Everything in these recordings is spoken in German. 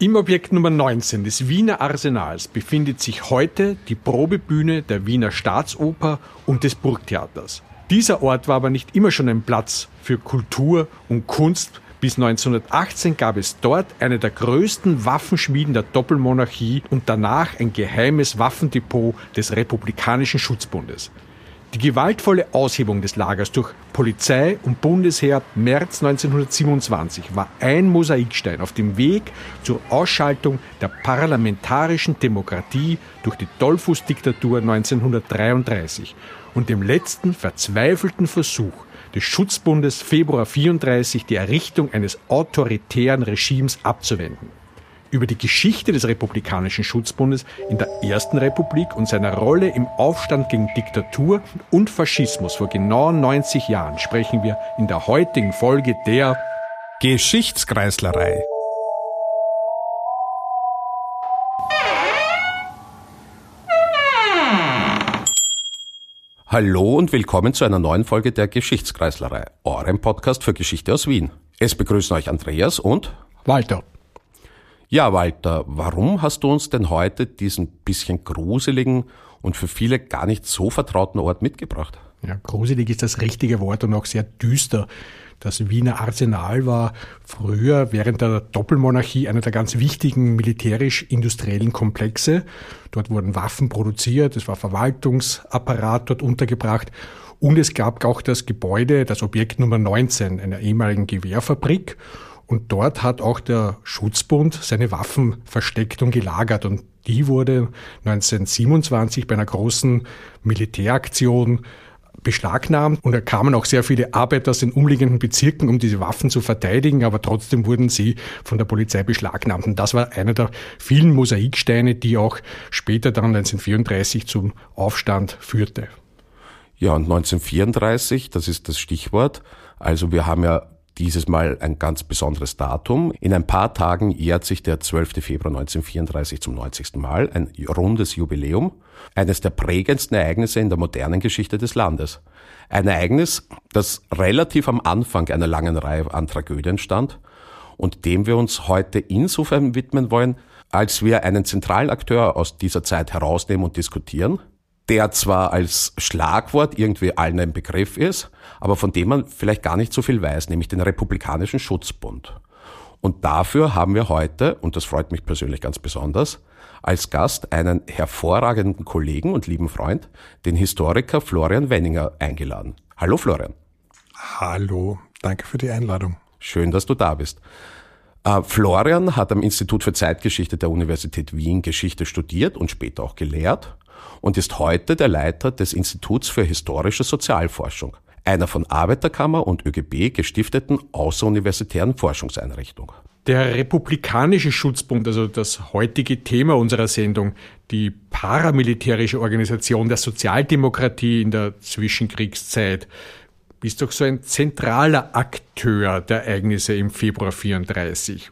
Im Objekt Nummer 19 des Wiener Arsenals befindet sich heute die Probebühne der Wiener Staatsoper und des Burgtheaters. Dieser Ort war aber nicht immer schon ein Platz für Kultur und Kunst. Bis 1918 gab es dort eine der größten Waffenschmieden der Doppelmonarchie und danach ein geheimes Waffendepot des Republikanischen Schutzbundes. Die gewaltvolle Aushebung des Lagers durch Polizei und Bundesheer März 1927 war ein Mosaikstein auf dem Weg zur Ausschaltung der parlamentarischen Demokratie durch die Dollfuß-Diktatur 1933 und dem letzten verzweifelten Versuch des Schutzbundes Februar 34 die Errichtung eines autoritären Regimes abzuwenden über die Geschichte des Republikanischen Schutzbundes in der Ersten Republik und seiner Rolle im Aufstand gegen Diktatur und Faschismus vor genau 90 Jahren sprechen wir in der heutigen Folge der Geschichtskreislerei. Hallo und willkommen zu einer neuen Folge der Geschichtskreislerei, eurem Podcast für Geschichte aus Wien. Es begrüßen euch Andreas und Walter. Ja, Walter, warum hast du uns denn heute diesen bisschen gruseligen und für viele gar nicht so vertrauten Ort mitgebracht? Ja, gruselig ist das richtige Wort und auch sehr düster. Das Wiener Arsenal war früher während der Doppelmonarchie einer der ganz wichtigen militärisch-industriellen Komplexe. Dort wurden Waffen produziert, es war Verwaltungsapparat dort untergebracht und es gab auch das Gebäude, das Objekt Nummer 19 einer ehemaligen Gewehrfabrik. Und dort hat auch der Schutzbund seine Waffen versteckt und gelagert. Und die wurde 1927 bei einer großen Militäraktion beschlagnahmt und da kamen auch sehr viele Arbeiter aus den umliegenden Bezirken, um diese Waffen zu verteidigen, aber trotzdem wurden sie von der Polizei beschlagnahmt. Und das war einer der vielen Mosaiksteine, die auch später dann 1934 zum Aufstand führte. Ja, und 1934, das ist das Stichwort. Also wir haben ja dieses Mal ein ganz besonderes Datum. In ein paar Tagen jährt sich der 12. Februar 1934 zum 90. Mal, ein rundes Jubiläum, eines der prägendsten Ereignisse in der modernen Geschichte des Landes. Ein Ereignis, das relativ am Anfang einer langen Reihe an Tragödien stand und dem wir uns heute insofern widmen wollen, als wir einen zentralen Akteur aus dieser Zeit herausnehmen und diskutieren, der zwar als Schlagwort irgendwie allen ein Begriff ist, aber von dem man vielleicht gar nicht so viel weiß, nämlich den Republikanischen Schutzbund. Und dafür haben wir heute, und das freut mich persönlich ganz besonders, als Gast einen hervorragenden Kollegen und lieben Freund, den Historiker Florian Wenninger, eingeladen. Hallo Florian. Hallo, danke für die Einladung. Schön, dass du da bist. Äh, Florian hat am Institut für Zeitgeschichte der Universität Wien Geschichte studiert und später auch gelehrt und ist heute der Leiter des Instituts für historische Sozialforschung, einer von Arbeiterkammer und ÖGB gestifteten außeruniversitären Forschungseinrichtung. Der Republikanische Schutzbund, also das heutige Thema unserer Sendung, die paramilitärische Organisation der Sozialdemokratie in der Zwischenkriegszeit, ist doch so ein zentraler Akteur der Ereignisse im Februar 34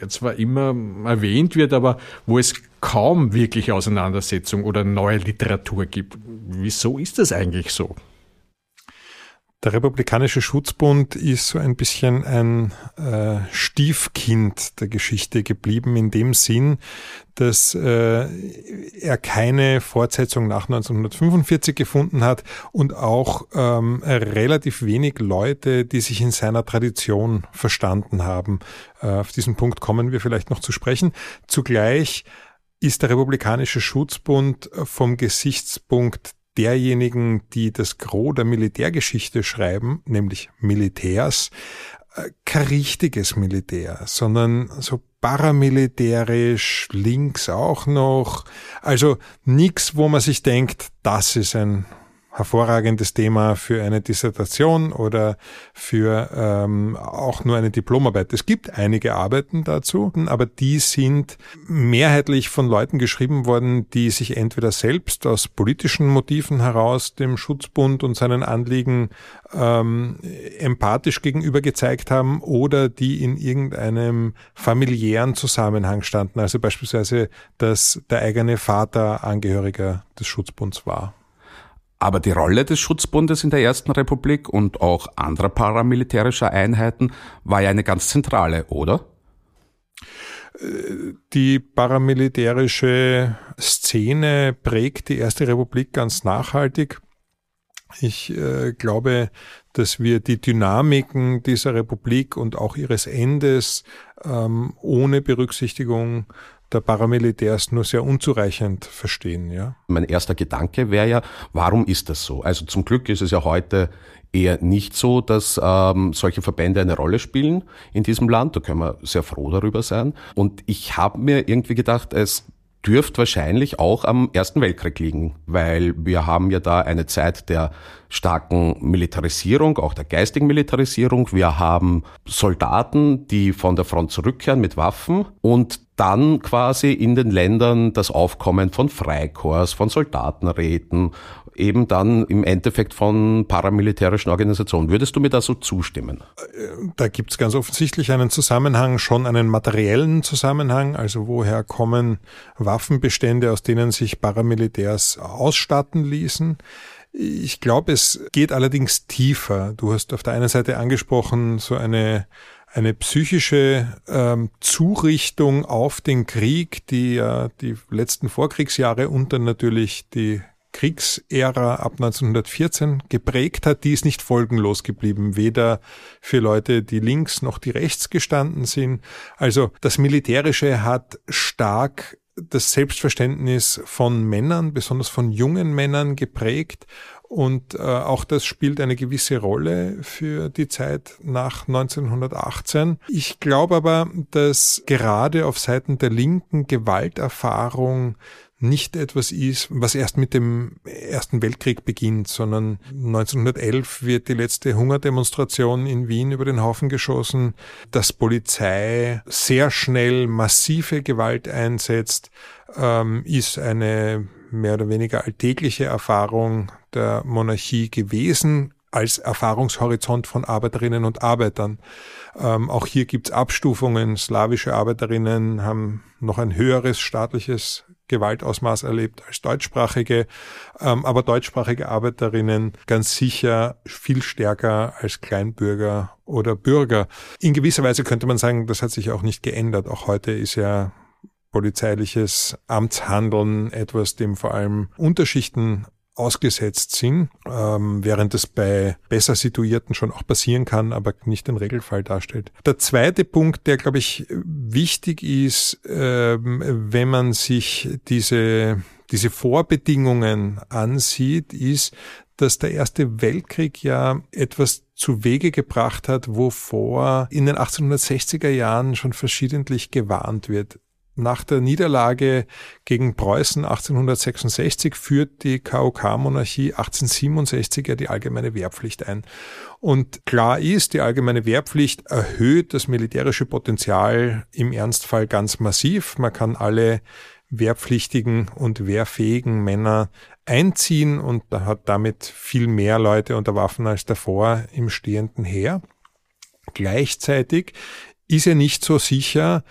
der zwar immer erwähnt wird, aber wo es kaum wirklich Auseinandersetzung oder neue Literatur gibt. Wieso ist das eigentlich so? Der Republikanische Schutzbund ist so ein bisschen ein äh, Stiefkind der Geschichte geblieben, in dem Sinn, dass äh, er keine Fortsetzung nach 1945 gefunden hat und auch ähm, relativ wenig Leute, die sich in seiner Tradition verstanden haben. Äh, auf diesen Punkt kommen wir vielleicht noch zu sprechen. Zugleich ist der Republikanische Schutzbund vom Gesichtspunkt derjenigen, die das Gros der Militärgeschichte schreiben, nämlich Militärs, äh, kein richtiges Militär, sondern so paramilitärisch, links auch noch. Also nichts, wo man sich denkt, das ist ein hervorragendes Thema für eine Dissertation oder für ähm, auch nur eine Diplomarbeit. Es gibt einige Arbeiten dazu, aber die sind mehrheitlich von Leuten geschrieben worden, die sich entweder selbst aus politischen Motiven heraus dem Schutzbund und seinen Anliegen ähm, empathisch gegenüber gezeigt haben oder die in irgendeinem familiären Zusammenhang standen, also beispielsweise, dass der eigene Vater Angehöriger des Schutzbunds war. Aber die Rolle des Schutzbundes in der Ersten Republik und auch anderer paramilitärischer Einheiten war ja eine ganz zentrale, oder? die paramilitärische Szene prägt die Erste Republik ganz nachhaltig. Ich äh, glaube, dass wir die Dynamiken dieser Republik und auch ihres Endes ähm, ohne Berücksichtigung der Paramilitärs nur sehr unzureichend verstehen. Ja? Mein erster Gedanke wäre ja, warum ist das so? Also zum Glück ist es ja heute eher nicht so, dass ähm, solche Verbände eine Rolle spielen in diesem Land. Da können wir sehr froh darüber sein. Und ich habe mir irgendwie gedacht, es dürfte wahrscheinlich auch am Ersten Weltkrieg liegen, weil wir haben ja da eine Zeit der starken Militarisierung, auch der geistigen Militarisierung. Wir haben Soldaten, die von der Front zurückkehren mit Waffen und dann quasi in den Ländern das Aufkommen von Freikorps, von Soldatenräten, eben dann im Endeffekt von paramilitärischen Organisationen. Würdest du mir da so zustimmen? Da gibt es ganz offensichtlich einen Zusammenhang, schon einen materiellen Zusammenhang. Also woher kommen Waffenbestände, aus denen sich Paramilitärs ausstatten ließen? Ich glaube, es geht allerdings tiefer. Du hast auf der einen Seite angesprochen, so eine eine psychische ähm, Zurichtung auf den Krieg, die ja die letzten Vorkriegsjahre und dann natürlich die Kriegsära ab 1914 geprägt hat, die ist nicht folgenlos geblieben, weder für Leute, die links noch die rechts gestanden sind. Also das Militärische hat stark das Selbstverständnis von Männern, besonders von jungen Männern geprägt und äh, auch das spielt eine gewisse Rolle für die Zeit nach 1918. Ich glaube aber, dass gerade auf Seiten der Linken Gewalterfahrung nicht etwas ist, was erst mit dem Ersten Weltkrieg beginnt, sondern 1911 wird die letzte Hungerdemonstration in Wien über den Haufen geschossen, dass Polizei sehr schnell massive Gewalt einsetzt, ähm, ist eine mehr oder weniger alltägliche Erfahrung der Monarchie gewesen als Erfahrungshorizont von Arbeiterinnen und Arbeitern. Ähm, auch hier gibt's Abstufungen. Slawische Arbeiterinnen haben noch ein höheres staatliches Gewaltausmaß erlebt als deutschsprachige, ähm, aber deutschsprachige Arbeiterinnen ganz sicher viel stärker als Kleinbürger oder Bürger. In gewisser Weise könnte man sagen, das hat sich auch nicht geändert. Auch heute ist ja polizeiliches Amtshandeln etwas, dem vor allem Unterschichten ausgesetzt sind, ähm, während es bei besser situierten schon auch passieren kann, aber nicht den Regelfall darstellt. Der zweite Punkt, der, glaube ich, wichtig ist, ähm, wenn man sich diese, diese Vorbedingungen ansieht, ist, dass der Erste Weltkrieg ja etwas zu Wege gebracht hat, wovor in den 1860er Jahren schon verschiedentlich gewarnt wird. Nach der Niederlage gegen Preußen 1866 führt die KOK-Monarchie 1867 ja die allgemeine Wehrpflicht ein. Und klar ist, die allgemeine Wehrpflicht erhöht das militärische Potenzial im Ernstfall ganz massiv. Man kann alle wehrpflichtigen und wehrfähigen Männer einziehen und hat damit viel mehr Leute unter Waffen als davor im stehenden Heer. Gleichzeitig ist er nicht so sicher,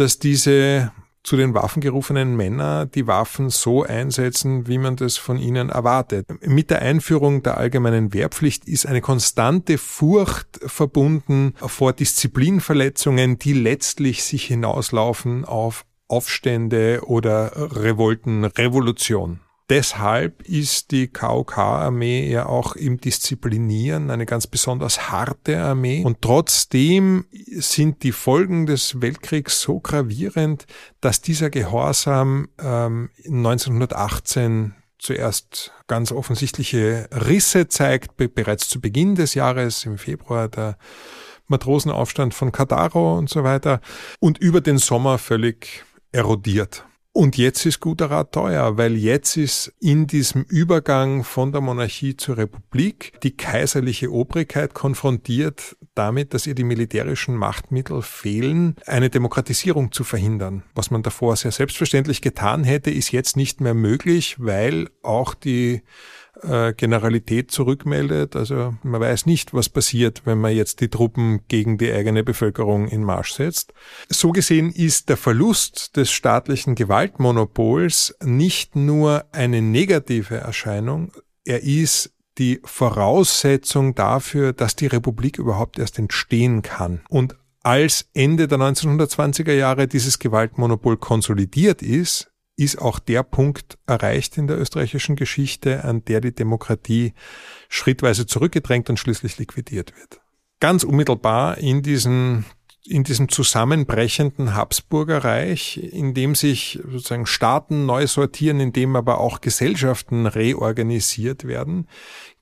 dass diese zu den Waffen gerufenen Männer die Waffen so einsetzen, wie man das von ihnen erwartet. Mit der Einführung der allgemeinen Wehrpflicht ist eine konstante Furcht verbunden vor Disziplinverletzungen, die letztlich sich hinauslaufen auf Aufstände oder Revolten, Revolution. Deshalb ist die KOK-Armee ja auch im Disziplinieren eine ganz besonders harte Armee. Und trotzdem sind die Folgen des Weltkriegs so gravierend, dass dieser Gehorsam ähm, 1918 zuerst ganz offensichtliche Risse zeigt, bereits zu Beginn des Jahres, im Februar der Matrosenaufstand von Kadaro und so weiter, und über den Sommer völlig erodiert. Und jetzt ist guter Rat teuer, weil jetzt ist in diesem Übergang von der Monarchie zur Republik die kaiserliche Obrigkeit konfrontiert damit, dass ihr die militärischen Machtmittel fehlen, eine Demokratisierung zu verhindern. Was man davor sehr selbstverständlich getan hätte, ist jetzt nicht mehr möglich, weil auch die äh, Generalität zurückmeldet. Also man weiß nicht, was passiert, wenn man jetzt die Truppen gegen die eigene Bevölkerung in Marsch setzt. So gesehen ist der Verlust des staatlichen Gewaltmonopols nicht nur eine negative Erscheinung, er ist die Voraussetzung dafür, dass die Republik überhaupt erst entstehen kann. Und als Ende der 1920er Jahre dieses Gewaltmonopol konsolidiert ist, ist auch der Punkt erreicht in der österreichischen Geschichte, an der die Demokratie schrittweise zurückgedrängt und schließlich liquidiert wird. Ganz unmittelbar in diesem in diesem zusammenbrechenden Habsburgerreich, in dem sich sozusagen Staaten neu sortieren, in dem aber auch Gesellschaften reorganisiert werden,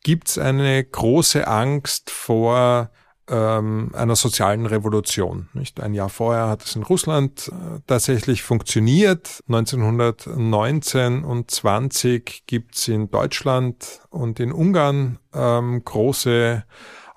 gibt es eine große Angst vor ähm, einer sozialen Revolution. Nicht? Ein Jahr vorher hat es in Russland äh, tatsächlich funktioniert. 1919 und 20 gibt es in Deutschland und in Ungarn ähm, große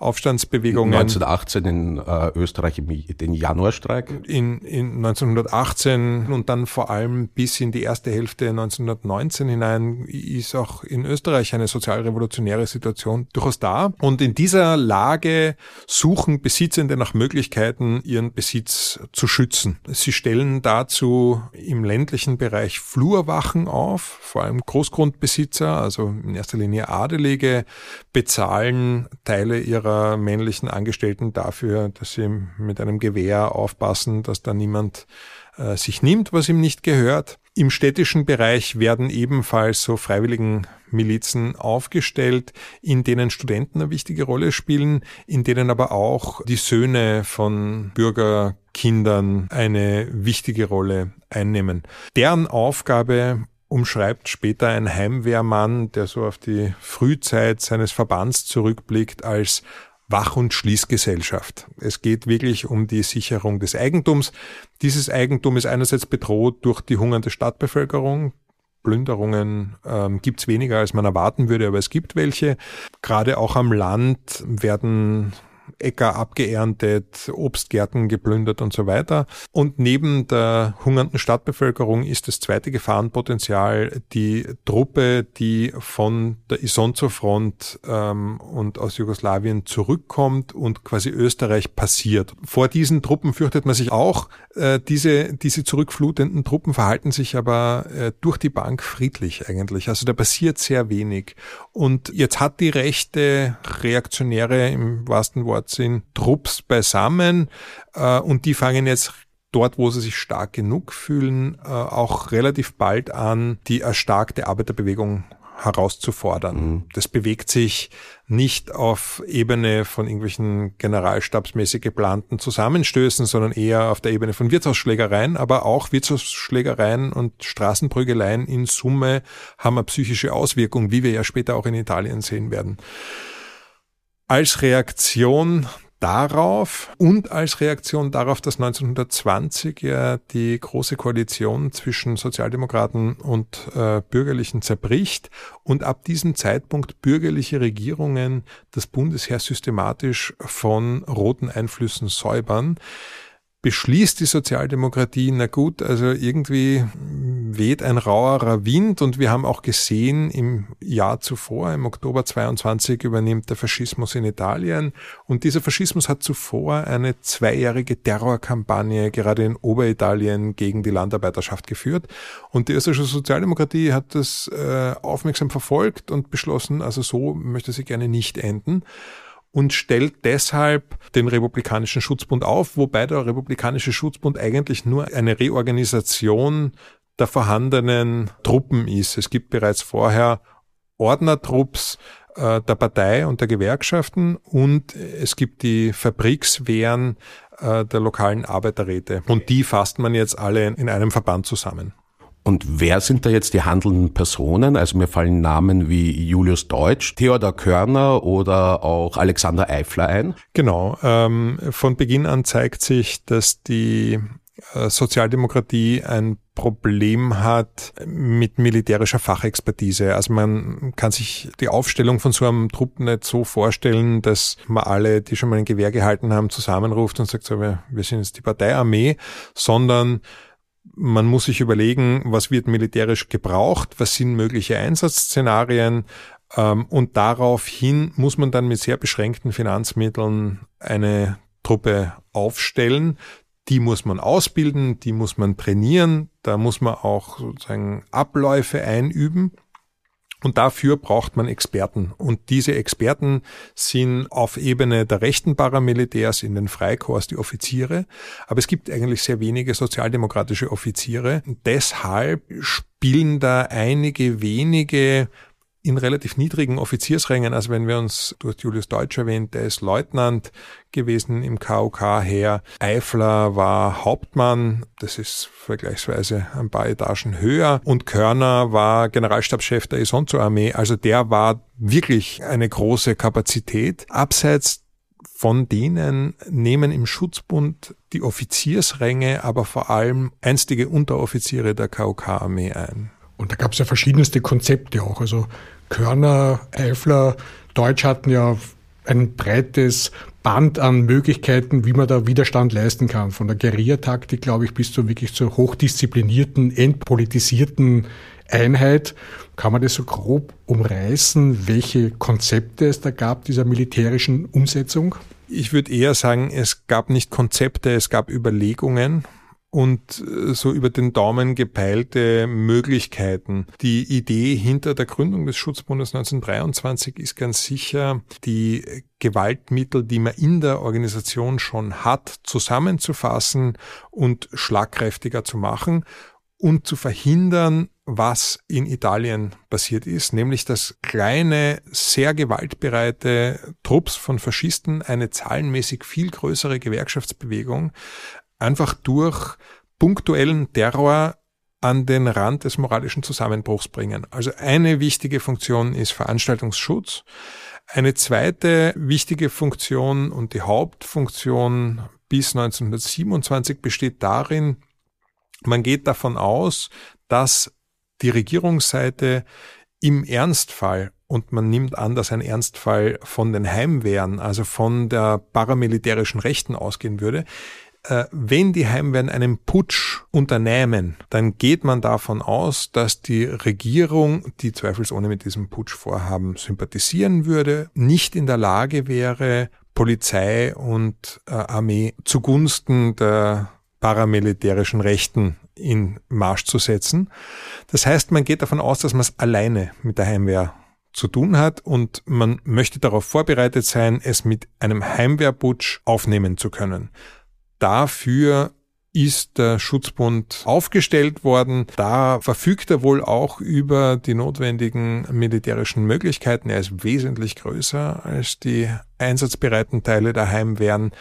Aufstandsbewegungen. 1918 in äh, Österreich den Januarstreik. In, in 1918 und dann vor allem bis in die erste Hälfte 1919 hinein ist auch in Österreich eine sozialrevolutionäre Situation durchaus da. Und in dieser Lage suchen Besitzende nach Möglichkeiten, ihren Besitz zu schützen. Sie stellen dazu im ländlichen Bereich Flurwachen auf, vor allem Großgrundbesitzer, also in erster Linie Adelige, bezahlen Teile ihrer ihrer männlichen Angestellten dafür, dass sie mit einem Gewehr aufpassen, dass da niemand äh, sich nimmt, was ihm nicht gehört. Im städtischen Bereich werden ebenfalls so freiwilligen Milizen aufgestellt, in denen Studenten eine wichtige Rolle spielen, in denen aber auch die Söhne von Bürgerkindern eine wichtige Rolle einnehmen. Deren Aufgabe umschreibt später ein Heimwehrmann, der so auf die Frühzeit seines Verbands zurückblickt, als Wach- und Schließgesellschaft. Es geht wirklich um die Sicherung des Eigentums. Dieses Eigentum ist einerseits bedroht durch die hungernde Stadtbevölkerung. Plünderungen ähm, gibt es weniger, als man erwarten würde, aber es gibt welche. Gerade auch am Land werden Äcker abgeerntet, Obstgärten geplündert und so weiter. Und neben der hungernden Stadtbevölkerung ist das zweite Gefahrenpotenzial die Truppe, die von der Isonzo-Front ähm, und aus Jugoslawien zurückkommt und quasi Österreich passiert. Vor diesen Truppen fürchtet man sich auch. Äh, diese, diese zurückflutenden Truppen verhalten sich aber äh, durch die Bank friedlich eigentlich. Also da passiert sehr wenig. Und jetzt hat die rechte Reaktionäre im wahrsten Wort sind Trupps beisammen äh, und die fangen jetzt dort, wo sie sich stark genug fühlen, äh, auch relativ bald an, die erstarkte Arbeiterbewegung herauszufordern. Mhm. Das bewegt sich nicht auf Ebene von irgendwelchen generalstabsmäßig geplanten Zusammenstößen, sondern eher auf der Ebene von Wirtshausschlägereien, aber auch Wirtshausschlägereien und Straßenprügeleien in Summe haben eine psychische Auswirkung, wie wir ja später auch in Italien sehen werden. Als Reaktion darauf und als Reaktion darauf, dass 1920 ja die große Koalition zwischen Sozialdemokraten und äh, Bürgerlichen zerbricht und ab diesem Zeitpunkt bürgerliche Regierungen das Bundesheer systematisch von roten Einflüssen säubern, beschließt die Sozialdemokratie, na gut, also irgendwie weht ein rauerer Wind und wir haben auch gesehen, im Jahr zuvor, im Oktober 22, übernimmt der Faschismus in Italien und dieser Faschismus hat zuvor eine zweijährige Terrorkampagne gerade in Oberitalien gegen die Landarbeiterschaft geführt und die österreichische Sozialdemokratie hat das äh, aufmerksam verfolgt und beschlossen, also so möchte sie gerne nicht enden und stellt deshalb den Republikanischen Schutzbund auf, wobei der Republikanische Schutzbund eigentlich nur eine Reorganisation der vorhandenen Truppen ist. Es gibt bereits vorher Ordnertrupps äh, der Partei und der Gewerkschaften und es gibt die Fabrikswehren äh, der lokalen Arbeiterräte. Und die fasst man jetzt alle in einem Verband zusammen. Und wer sind da jetzt die handelnden Personen? Also mir fallen Namen wie Julius Deutsch, Theodor Körner oder auch Alexander Eifler ein. Genau. Ähm, von Beginn an zeigt sich, dass die äh, Sozialdemokratie ein Problem hat mit militärischer Fachexpertise. Also man kann sich die Aufstellung von so einem Trupp nicht so vorstellen, dass man alle, die schon mal ein Gewehr gehalten haben, zusammenruft und sagt, so, wir, wir sind jetzt die Parteiarmee, sondern man muss sich überlegen, was wird militärisch gebraucht, was sind mögliche Einsatzszenarien ähm, und daraufhin muss man dann mit sehr beschränkten Finanzmitteln eine Truppe aufstellen. Die muss man ausbilden, die muss man trainieren, da muss man auch sozusagen Abläufe einüben. Und dafür braucht man Experten. Und diese Experten sind auf Ebene der rechten Paramilitärs in den Freikorps die Offiziere. Aber es gibt eigentlich sehr wenige sozialdemokratische Offiziere. Deshalb spielen da einige wenige in relativ niedrigen Offiziersrängen, also wenn wir uns, du hast Julius Deutsch erwähnt, der ist Leutnant gewesen im KOK her. Eifler war Hauptmann, das ist vergleichsweise ein paar Etagen höher. Und Körner war Generalstabschef der Isonzo-Armee, also der war wirklich eine große Kapazität. Abseits von denen nehmen im Schutzbund die Offiziersränge, aber vor allem einstige Unteroffiziere der KOK-Armee ein. Und da gab es ja verschiedenste Konzepte auch. Also Körner, Eifler, Deutsch hatten ja ein breites Band an Möglichkeiten, wie man da Widerstand leisten kann. Von der Guerillataktik, glaube ich, bis zu wirklich zur hochdisziplinierten, entpolitisierten Einheit. Kann man das so grob umreißen, welche Konzepte es da gab, dieser militärischen Umsetzung? Ich würde eher sagen, es gab nicht Konzepte, es gab Überlegungen und äh, so über den Daumen gepeilte Möglichkeiten. Die Idee hinter der Gründung des Schutzbundes 1923 ist ganz sicher, die Gewaltmittel, die man in der Organisation schon hat, zusammenzufassen und schlagkräftiger zu machen und zu verhindern, was in Italien passiert ist, nämlich dass kleine, sehr gewaltbereite Trupps von Faschisten eine zahlenmäßig viel größere Gewerkschaftsbewegung einfach durch punktuellen Terror an den Rand des moralischen Zusammenbruchs bringen. Also eine wichtige Funktion ist Veranstaltungsschutz. Eine zweite wichtige Funktion und die Hauptfunktion bis 1927 besteht darin, man geht davon aus, dass die Regierungsseite im Ernstfall und man nimmt an, dass ein Ernstfall von den Heimwehren, also von der paramilitärischen Rechten ausgehen würde, äh, wenn die Heimwehren einen Putsch unternehmen, dann geht man davon aus, dass die Regierung, die zweifelsohne mit diesem Putschvorhaben sympathisieren würde, nicht in der Lage wäre, Polizei und äh, Armee zugunsten der paramilitärischen Rechten in Marsch zu setzen. Das heißt, man geht davon aus, dass man es alleine mit der Heimwehr zu tun hat und man möchte darauf vorbereitet sein, es mit einem Heimwehrputsch aufnehmen zu können. Dafür ist der Schutzbund aufgestellt worden. Da verfügt er wohl auch über die notwendigen militärischen Möglichkeiten. Er ist wesentlich größer als die einsatzbereiten Teile der Heimwehren.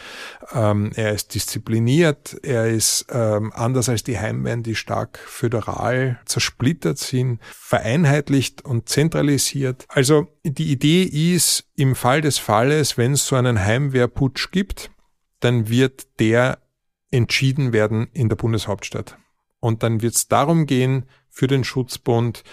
Ähm, er ist diszipliniert. Er ist ähm, anders als die Heimwehren, die stark föderal zersplittert sind, vereinheitlicht und zentralisiert. Also die Idee ist, im Fall des Falles, wenn es so einen Heimwehrputsch gibt, dann wird der entschieden werden in der Bundeshauptstadt. Und dann wird es darum gehen, für den Schutzbund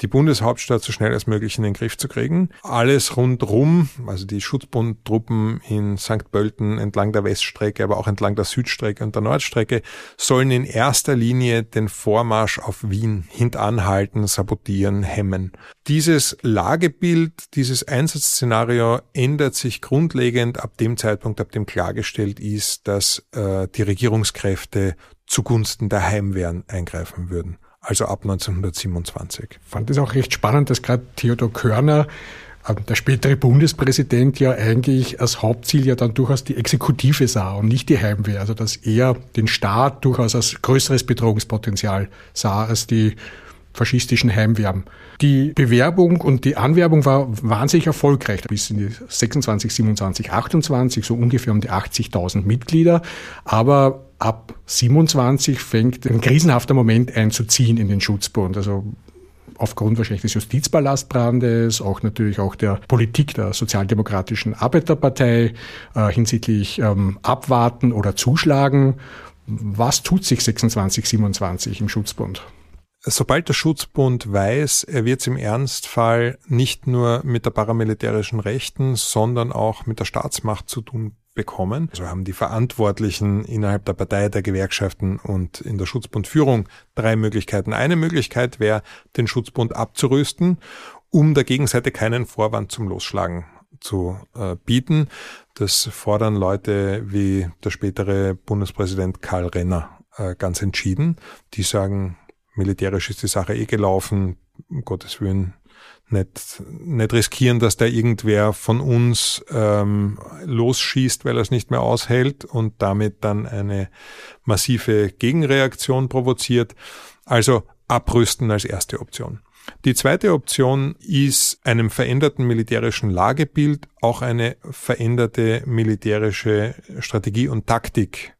die Bundeshauptstadt so schnell als möglich in den Griff zu kriegen. Alles rundrum, also die Schutzbundtruppen in St. Pölten entlang der Weststrecke, aber auch entlang der Südstrecke und der Nordstrecke, sollen in erster Linie den Vormarsch auf Wien hintanhalten, sabotieren, hemmen. Dieses Lagebild, dieses Einsatzszenario ändert sich grundlegend ab dem Zeitpunkt, ab dem klargestellt ist, dass äh, die Regierungskräfte zugunsten der Heimwehren eingreifen würden also ab 1927. Ich fand es auch recht spannend, dass gerade Theodor Körner, äh, der spätere Bundespräsident, ja eigentlich als Hauptziel ja dann durchaus die Exekutive sah und nicht die Heimwehr. Also dass er den Staat durchaus als größeres Bedrohungspotenzial sah als die faschistischen Heimwehren. Die Bewerbung und die Anwerbung war wahnsinnig erfolgreich. Bis in die 26, 27, 28, so ungefähr um die 80.000 Mitglieder. Aber ab 27 fängt ein krisenhafter Moment einzuziehen in den Schutzbund. Also aufgrund wahrscheinlich des Justizpalastbrandes, auch natürlich auch der Politik der Sozialdemokratischen Arbeiterpartei äh, hinsichtlich ähm, Abwarten oder Zuschlagen. Was tut sich 26, 27 im Schutzbund? Sobald der Schutzbund weiß, er wird es im Ernstfall nicht nur mit der paramilitärischen Rechten, sondern auch mit der Staatsmacht zu tun bekommen. So haben die Verantwortlichen innerhalb der Partei, der Gewerkschaften und in der Schutzbundführung drei Möglichkeiten. Eine Möglichkeit wäre, den Schutzbund abzurüsten, um der Gegenseite keinen Vorwand zum Losschlagen zu äh, bieten. Das fordern Leute wie der spätere Bundespräsident Karl Renner äh, ganz entschieden. Die sagen, militärisch ist die Sache eh gelaufen, um Gottes Willen nicht, nicht riskieren, dass da irgendwer von uns ähm, losschießt, weil er es nicht mehr aushält und damit dann eine massive Gegenreaktion provoziert. Also abrüsten als erste Option. Die zweite Option ist einem veränderten militärischen Lagebild auch eine veränderte militärische Strategie und Taktik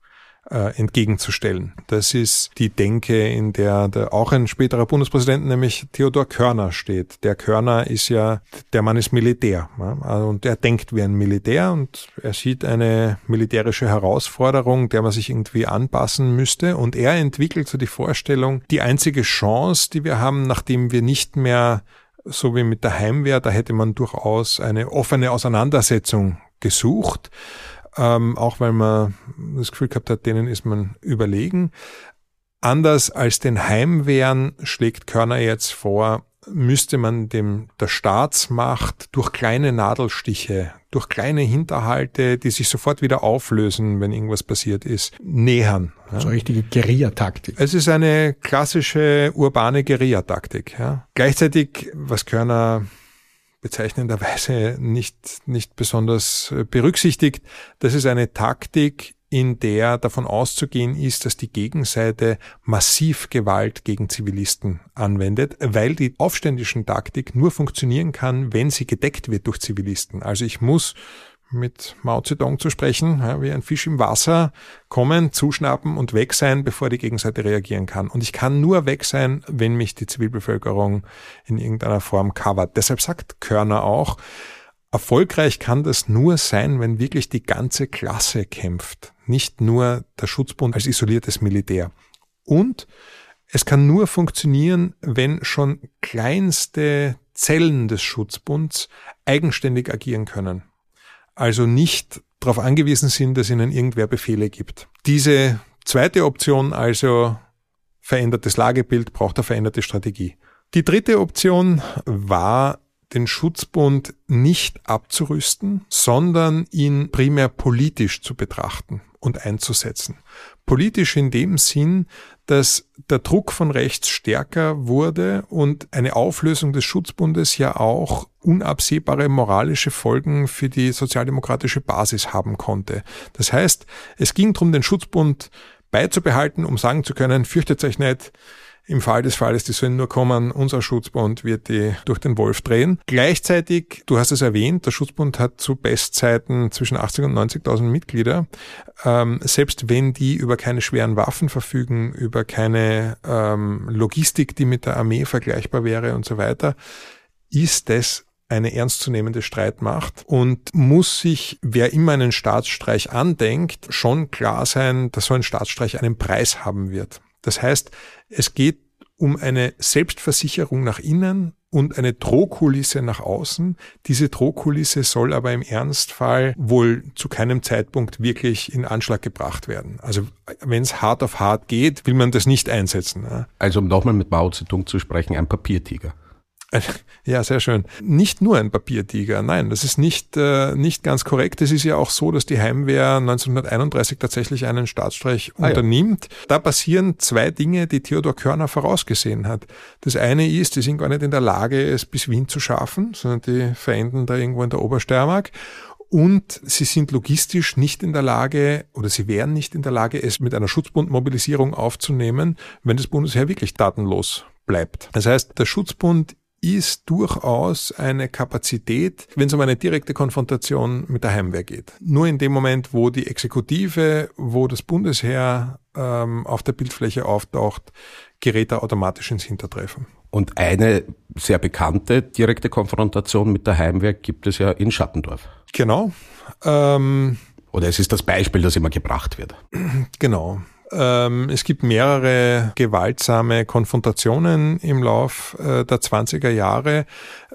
äh, entgegenzustellen. Das ist die Denke, in der, der auch ein späterer Bundespräsident, nämlich Theodor Körner steht. Der Körner ist ja, der Mann ist Militär ja, also, und er denkt wie ein Militär und er sieht eine militärische Herausforderung, der man sich irgendwie anpassen müsste und er entwickelt so die Vorstellung, die einzige Chance, die wir haben, nachdem wir nicht mehr so wie mit der Heimwehr, da hätte man durchaus eine offene Auseinandersetzung gesucht ähm, auch weil man das Gefühl gehabt hat, denen ist man überlegen. Anders als den Heimwehren schlägt Körner jetzt vor, müsste man dem der Staatsmacht durch kleine Nadelstiche, durch kleine Hinterhalte, die sich sofort wieder auflösen, wenn irgendwas passiert ist, nähern. Ja. So eine richtige Guerillataktik. Es ist eine klassische urbane Guerillataktik. Ja. Gleichzeitig, was Körner bezeichnenderweise nicht, nicht besonders äh, berücksichtigt. Das ist eine Taktik, in der davon auszugehen ist, dass die Gegenseite massiv Gewalt gegen Zivilisten anwendet, weil die aufständischen Taktik nur funktionieren kann, wenn sie gedeckt wird durch Zivilisten. Also ich muss mit Mao Zedong zu sprechen, ja, wie ein Fisch im Wasser, kommen, zuschnappen und weg sein, bevor die Gegenseite reagieren kann. Und ich kann nur weg sein, wenn mich die Zivilbevölkerung in irgendeiner Form covert. Deshalb sagt Körner auch, erfolgreich kann das nur sein, wenn wirklich die ganze Klasse kämpft, nicht nur der Schutzbund als isoliertes Militär. Und es kann nur funktionieren, wenn schon kleinste Zellen des Schutzbunds eigenständig agieren können also nicht darauf angewiesen sind, dass ihnen irgendwer Befehle gibt. Diese zweite Option, also verändertes Lagebild, braucht eine veränderte Strategie. Die dritte Option war, den Schutzbund nicht abzurüsten, sondern ihn primär politisch zu betrachten und einzusetzen. Politisch in dem Sinn, dass der Druck von rechts stärker wurde und eine Auflösung des Schutzbundes ja auch unabsehbare moralische Folgen für die sozialdemokratische Basis haben konnte. Das heißt, es ging darum, den Schutzbund beizubehalten, um sagen zu können, fürchtet euch nicht, im Fall des Falles, die sollen nur kommen, unser Schutzbund wird die durch den Wolf drehen. Gleichzeitig, du hast es erwähnt, der Schutzbund hat zu Bestzeiten zwischen 80 und 90.000 Mitglieder. Ähm, selbst wenn die über keine schweren Waffen verfügen, über keine ähm, Logistik, die mit der Armee vergleichbar wäre und so weiter, ist das eine ernstzunehmende Streitmacht und muss sich, wer immer einen Staatsstreich andenkt, schon klar sein, dass so ein Staatsstreich einen Preis haben wird. Das heißt, es geht um eine Selbstversicherung nach innen und eine Drohkulisse nach außen. Diese Drohkulisse soll aber im Ernstfall wohl zu keinem Zeitpunkt wirklich in Anschlag gebracht werden. Also wenn es hart auf hart geht, will man das nicht einsetzen. Also um nochmal mit Mao Zedong zu sprechen, ein Papiertiger. Ja, sehr schön. Nicht nur ein Papiertiger, nein, das ist nicht, äh, nicht ganz korrekt. Es ist ja auch so, dass die Heimwehr 1931 tatsächlich einen Staatsstreich ah, unternimmt. Ja. Da passieren zwei Dinge, die Theodor Körner vorausgesehen hat. Das eine ist, die sind gar nicht in der Lage, es bis Wien zu schaffen, sondern die verenden da irgendwo in der Obersteiermark. Und sie sind logistisch nicht in der Lage oder sie wären nicht in der Lage, es mit einer Schutzbundmobilisierung aufzunehmen, wenn das Bundesheer wirklich datenlos bleibt. Das heißt, der Schutzbund ist durchaus eine Kapazität, wenn es um eine direkte Konfrontation mit der Heimwehr geht. Nur in dem Moment, wo die Exekutive, wo das Bundesheer ähm, auf der Bildfläche auftaucht, gerät er automatisch ins Hintertreffen. Und eine sehr bekannte direkte Konfrontation mit der Heimwehr gibt es ja in Schattendorf. Genau. Ähm, Oder es ist das Beispiel, das immer gebracht wird. Genau. Ähm, es gibt mehrere gewaltsame Konfrontationen im Lauf äh, der 20er Jahre.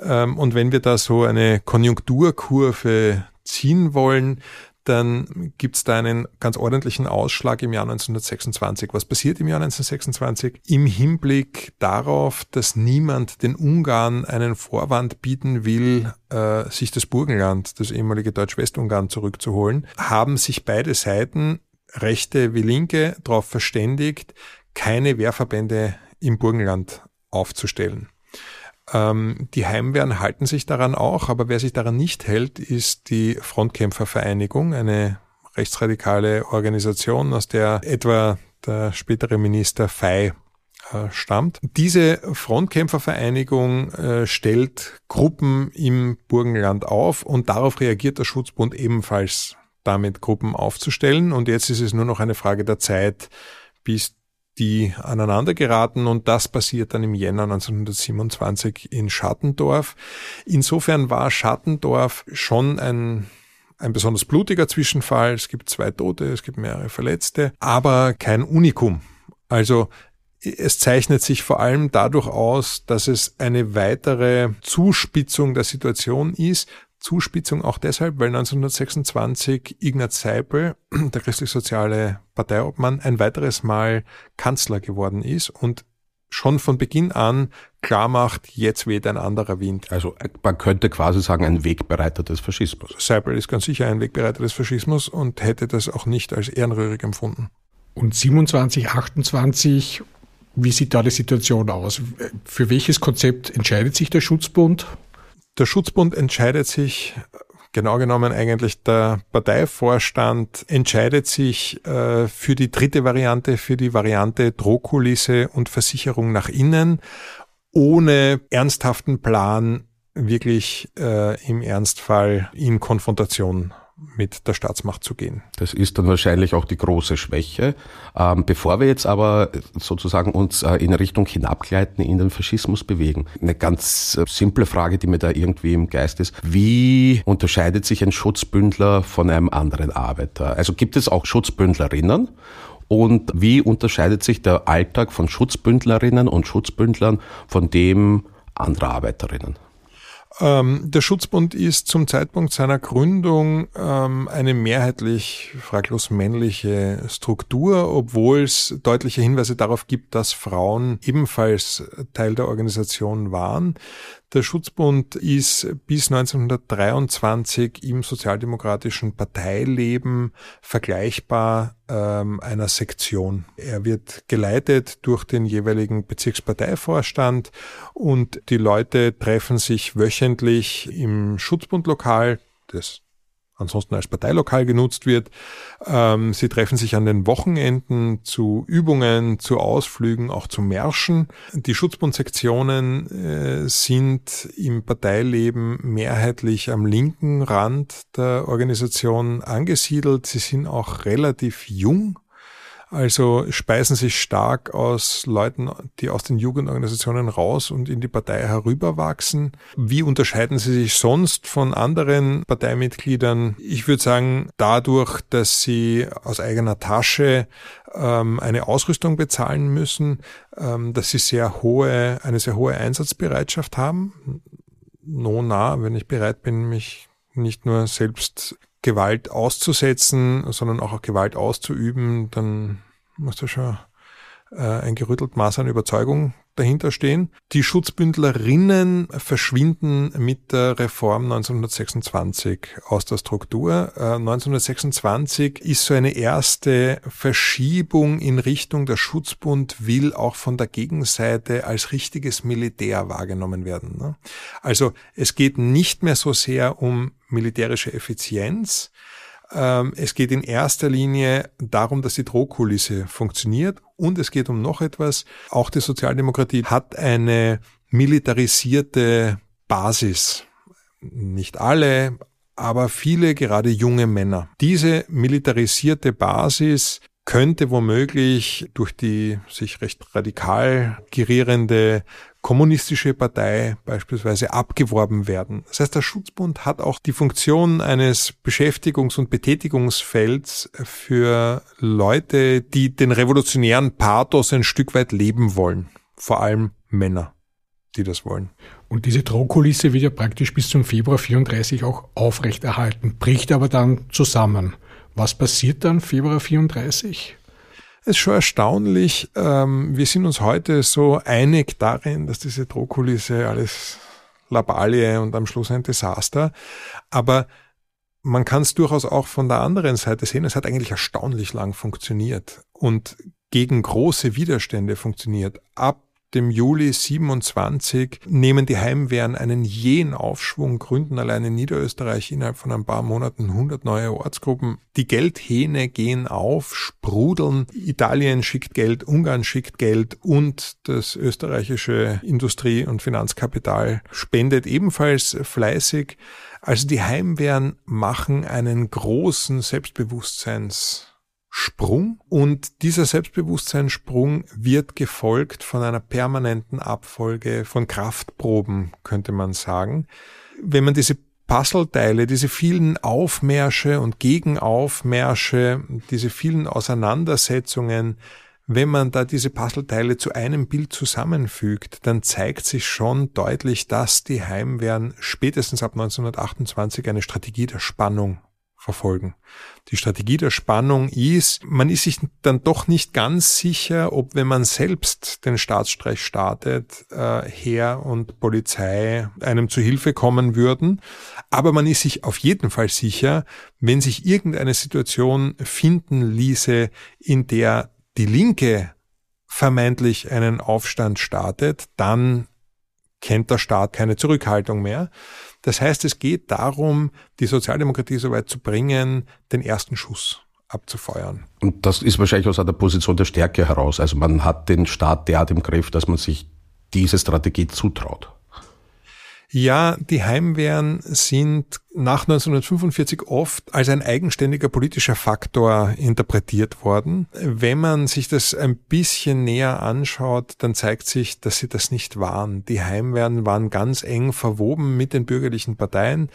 Ähm, und wenn wir da so eine Konjunkturkurve ziehen wollen, dann gibt's da einen ganz ordentlichen Ausschlag im Jahr 1926. Was passiert im Jahr 1926? Im Hinblick darauf, dass niemand den Ungarn einen Vorwand bieten will, äh, sich das Burgenland, das ehemalige Deutsch-Westungarn zurückzuholen, haben sich beide Seiten Rechte wie Linke darauf verständigt, keine Wehrverbände im Burgenland aufzustellen. Ähm, die Heimwehren halten sich daran auch, aber wer sich daran nicht hält, ist die Frontkämpfervereinigung, eine rechtsradikale Organisation, aus der etwa der spätere Minister Fey äh, stammt. Diese Frontkämpfervereinigung äh, stellt Gruppen im Burgenland auf und darauf reagiert der Schutzbund ebenfalls damit Gruppen aufzustellen. Und jetzt ist es nur noch eine Frage der Zeit, bis die aneinander geraten und das passiert dann im Jänner 1927 in Schattendorf. Insofern war Schattendorf schon ein ein besonders blutiger Zwischenfall. Es gibt zwei Tote, es gibt mehrere Verletzte, aber kein Unikum. Also es zeichnet sich vor allem dadurch aus, dass es eine weitere Zuspitzung der Situation ist. Zuspitzung auch deshalb, weil 1926 Ignaz Seipel, der christlich-soziale Parteiobmann, ein weiteres Mal Kanzler geworden ist und schon von Beginn an klar macht, jetzt weht ein anderer Wind. Also man könnte quasi sagen, ein Wegbereiter des Faschismus. Seipel ist ganz sicher ein Wegbereiter des Faschismus und hätte das auch nicht als ehrenrührig empfunden. Und 27, 28 wie sieht da die Situation aus? Für welches Konzept entscheidet sich der Schutzbund? Der Schutzbund entscheidet sich, genau genommen eigentlich der Parteivorstand entscheidet sich äh, für die dritte Variante, für die Variante Drohkulisse und Versicherung nach innen, ohne ernsthaften Plan wirklich äh, im Ernstfall in Konfrontation mit der Staatsmacht zu gehen. Das ist dann wahrscheinlich auch die große Schwäche. Ähm, bevor wir jetzt aber sozusagen uns äh, in Richtung hinabgleiten in den Faschismus bewegen, eine ganz äh, simple Frage, die mir da irgendwie im Geist ist. Wie unterscheidet sich ein Schutzbündler von einem anderen Arbeiter? Also gibt es auch Schutzbündlerinnen? Und wie unterscheidet sich der Alltag von Schutzbündlerinnen und Schutzbündlern von dem anderer Arbeiterinnen? Ähm, der Schutzbund ist zum Zeitpunkt seiner Gründung ähm, eine mehrheitlich fraglos männliche Struktur, obwohl es deutliche Hinweise darauf gibt, dass Frauen ebenfalls Teil der Organisation waren. Der Schutzbund ist bis 1923 im sozialdemokratischen Parteileben vergleichbar ähm, einer Sektion. Er wird geleitet durch den jeweiligen Bezirksparteivorstand und die Leute treffen sich wöchentlich im Schutzbundlokal des ansonsten als Parteilokal genutzt wird. Ähm, sie treffen sich an den Wochenenden zu Übungen, zu Ausflügen, auch zu Märschen. Die Schutzbundsektionen äh, sind im Parteileben mehrheitlich am linken Rand der Organisation angesiedelt. Sie sind auch relativ jung also speisen sich stark aus Leuten, die aus den Jugendorganisationen raus und in die Partei herüberwachsen. Wie unterscheiden sie sich sonst von anderen Parteimitgliedern? Ich würde sagen, dadurch, dass sie aus eigener Tasche ähm, eine Ausrüstung bezahlen müssen, ähm, dass sie sehr hohe, eine sehr hohe Einsatzbereitschaft haben. No nah, wenn ich bereit bin, mich nicht nur selbst Gewalt auszusetzen, sondern auch Gewalt auszuüben, dann muss da schon äh, ein gerüttelt Maß an Überzeugung dahinter stehen. Die Schutzbündlerinnen verschwinden mit der Reform 1926 aus der Struktur. Äh, 1926 ist so eine erste Verschiebung in Richtung, der Schutzbund will auch von der Gegenseite als richtiges Militär wahrgenommen werden. Ne? Also es geht nicht mehr so sehr um militärische Effizienz. Ähm, es geht in erster Linie darum, dass die Drohkulisse funktioniert und es geht um noch etwas. Auch die Sozialdemokratie hat eine militarisierte Basis. Nicht alle, aber viele, gerade junge Männer. Diese militarisierte Basis könnte womöglich durch die sich recht radikal gerierende kommunistische Partei beispielsweise abgeworben werden. Das heißt, der Schutzbund hat auch die Funktion eines Beschäftigungs- und Betätigungsfelds für Leute, die den revolutionären Pathos ein Stück weit leben wollen. Vor allem Männer, die das wollen. Und diese Drohkulisse wird ja praktisch bis zum Februar 34 auch aufrechterhalten, bricht aber dann zusammen. Was passiert dann Februar 34? Es ist schon erstaunlich. Ähm, wir sind uns heute so einig darin, dass diese Drohkulisse alles Labalie und am Schluss ein Desaster. Aber man kann es durchaus auch von der anderen Seite sehen. Es hat eigentlich erstaunlich lang funktioniert und gegen große Widerstände funktioniert. Ab dem Juli 27 nehmen die Heimwehren einen jähen Aufschwung, gründen allein in Niederösterreich innerhalb von ein paar Monaten 100 neue Ortsgruppen. Die Geldhähne gehen auf, sprudeln. Italien schickt Geld, Ungarn schickt Geld und das österreichische Industrie- und Finanzkapital spendet ebenfalls fleißig. Also die Heimwehren machen einen großen Selbstbewusstseins Sprung und dieser Selbstbewusstseinssprung wird gefolgt von einer permanenten Abfolge von Kraftproben, könnte man sagen. Wenn man diese Puzzleteile, diese vielen Aufmärsche und Gegenaufmärsche, diese vielen Auseinandersetzungen, wenn man da diese Puzzleteile zu einem Bild zusammenfügt, dann zeigt sich schon deutlich, dass die Heimwehren spätestens ab 1928 eine Strategie der Spannung verfolgen. Die Strategie der Spannung ist, man ist sich dann doch nicht ganz sicher, ob wenn man selbst den Staatsstreich startet, äh, Heer und Polizei einem zu Hilfe kommen würden. Aber man ist sich auf jeden Fall sicher, wenn sich irgendeine Situation finden ließe, in der die Linke vermeintlich einen Aufstand startet, dann kennt der Staat keine Zurückhaltung mehr. Das heißt, es geht darum, die Sozialdemokratie so weit zu bringen, den ersten Schuss abzufeuern. Und das ist wahrscheinlich aus einer Position der Stärke heraus. Also man hat den Staat derart im Griff, dass man sich diese Strategie zutraut. Ja, die Heimwehren sind nach 1945 oft als ein eigenständiger politischer Faktor interpretiert worden. Wenn man sich das ein bisschen näher anschaut, dann zeigt sich, dass sie das nicht waren. Die Heimwehren waren ganz eng verwoben mit den bürgerlichen Parteien,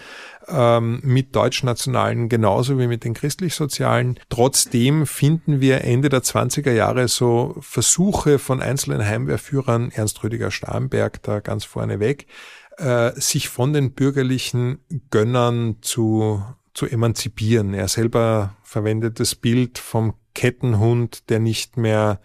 ähm, mit Deutschnationalen genauso wie mit den christlich-sozialen. Trotzdem finden wir Ende der 20er Jahre so Versuche von einzelnen Heimwehrführern, Ernst Rüdiger Starnberg da ganz vorne weg, äh, sich von den bürgerlichen Gönnern zu, zu emanzipieren. Er selber verwendet das Bild vom Kettenhund, der nicht mehr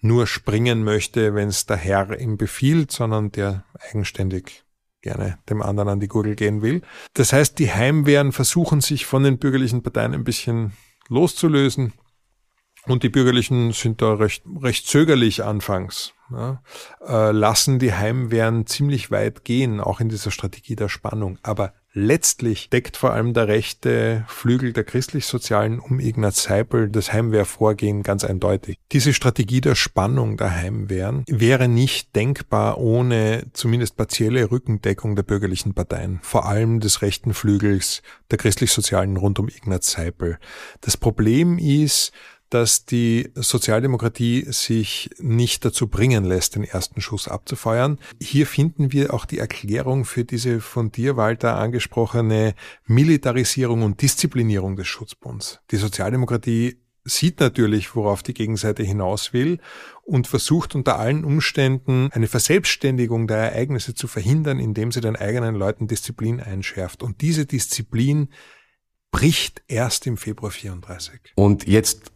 nur springen möchte, wenn es der Herr ihm befiehlt, sondern der eigenständig gerne dem anderen an die Gurgel gehen will. Das heißt, die Heimwehren versuchen sich von den bürgerlichen Parteien ein bisschen loszulösen. Und die Bürgerlichen sind da recht, recht zögerlich anfangs ja, äh, lassen die Heimwehren ziemlich weit gehen, auch in dieser Strategie der Spannung. Aber letztlich deckt vor allem der rechte Flügel der christlich-sozialen um Ignaz Seipel das Heimwehrvorgehen ganz eindeutig. Diese Strategie der Spannung der Heimwehren wäre nicht denkbar ohne zumindest partielle Rückendeckung der bürgerlichen Parteien, vor allem des rechten Flügels der christlich-sozialen rund um Ignaz Seipel. Das Problem ist, dass die Sozialdemokratie sich nicht dazu bringen lässt, den ersten Schuss abzufeuern. Hier finden wir auch die Erklärung für diese von dir, Walter, angesprochene Militarisierung und Disziplinierung des Schutzbunds. Die Sozialdemokratie sieht natürlich, worauf die Gegenseite hinaus will und versucht unter allen Umständen eine Verselbstständigung der Ereignisse zu verhindern, indem sie den eigenen Leuten Disziplin einschärft. Und diese Disziplin bricht erst im Februar 34. Und jetzt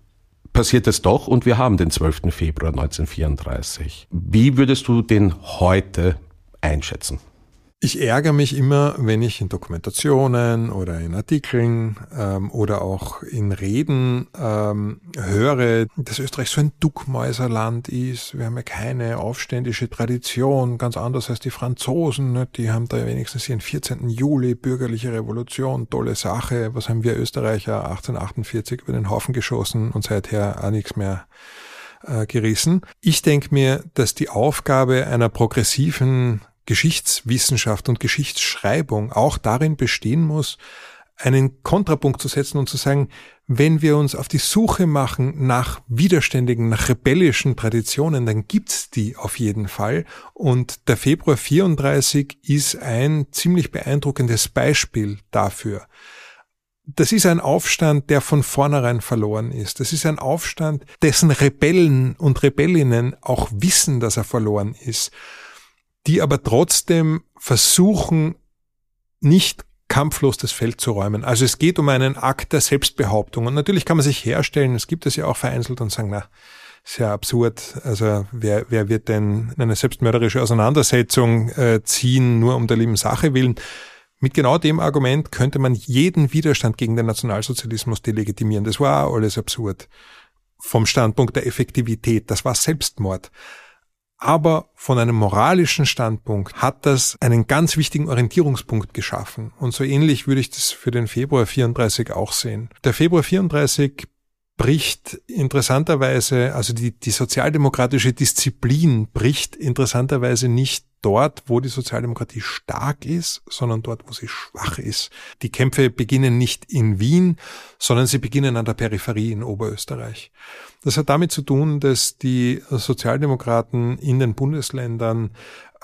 passiert es doch und wir haben den 12. Februar 1934. Wie würdest du den heute einschätzen? Ich ärgere mich immer, wenn ich in Dokumentationen oder in Artikeln ähm, oder auch in Reden ähm, höre, dass Österreich so ein Duckmäuserland ist. Wir haben ja keine aufständische Tradition, ganz anders als die Franzosen. Ne? Die haben da wenigstens ihren 14. Juli, bürgerliche Revolution, tolle Sache. Was haben wir Österreicher 1848 über den Haufen geschossen und seither auch nichts mehr äh, gerissen. Ich denke mir, dass die Aufgabe einer progressiven Geschichtswissenschaft und Geschichtsschreibung auch darin bestehen muss, einen Kontrapunkt zu setzen und zu sagen, wenn wir uns auf die Suche machen nach widerständigen, nach rebellischen Traditionen, dann gibt's die auf jeden Fall. Und der Februar 34 ist ein ziemlich beeindruckendes Beispiel dafür. Das ist ein Aufstand, der von vornherein verloren ist. Das ist ein Aufstand, dessen Rebellen und Rebellinnen auch wissen, dass er verloren ist die aber trotzdem versuchen, nicht kampflos das Feld zu räumen. Also es geht um einen Akt der Selbstbehauptung. Und natürlich kann man sich herstellen, es gibt es ja auch vereinzelt und sagen, na, sehr absurd. Also wer, wer wird denn eine selbstmörderische Auseinandersetzung äh, ziehen, nur um der lieben Sache willen? Mit genau dem Argument könnte man jeden Widerstand gegen den Nationalsozialismus delegitimieren. Das war alles absurd. Vom Standpunkt der Effektivität. Das war Selbstmord. Aber von einem moralischen Standpunkt hat das einen ganz wichtigen Orientierungspunkt geschaffen. Und so ähnlich würde ich das für den Februar 34 auch sehen. Der Februar 34 bricht interessanterweise, also die, die sozialdemokratische Disziplin bricht interessanterweise nicht dort, wo die Sozialdemokratie stark ist, sondern dort, wo sie schwach ist. Die Kämpfe beginnen nicht in Wien, sondern sie beginnen an der Peripherie in Oberösterreich. Das hat damit zu tun, dass die Sozialdemokraten in den Bundesländern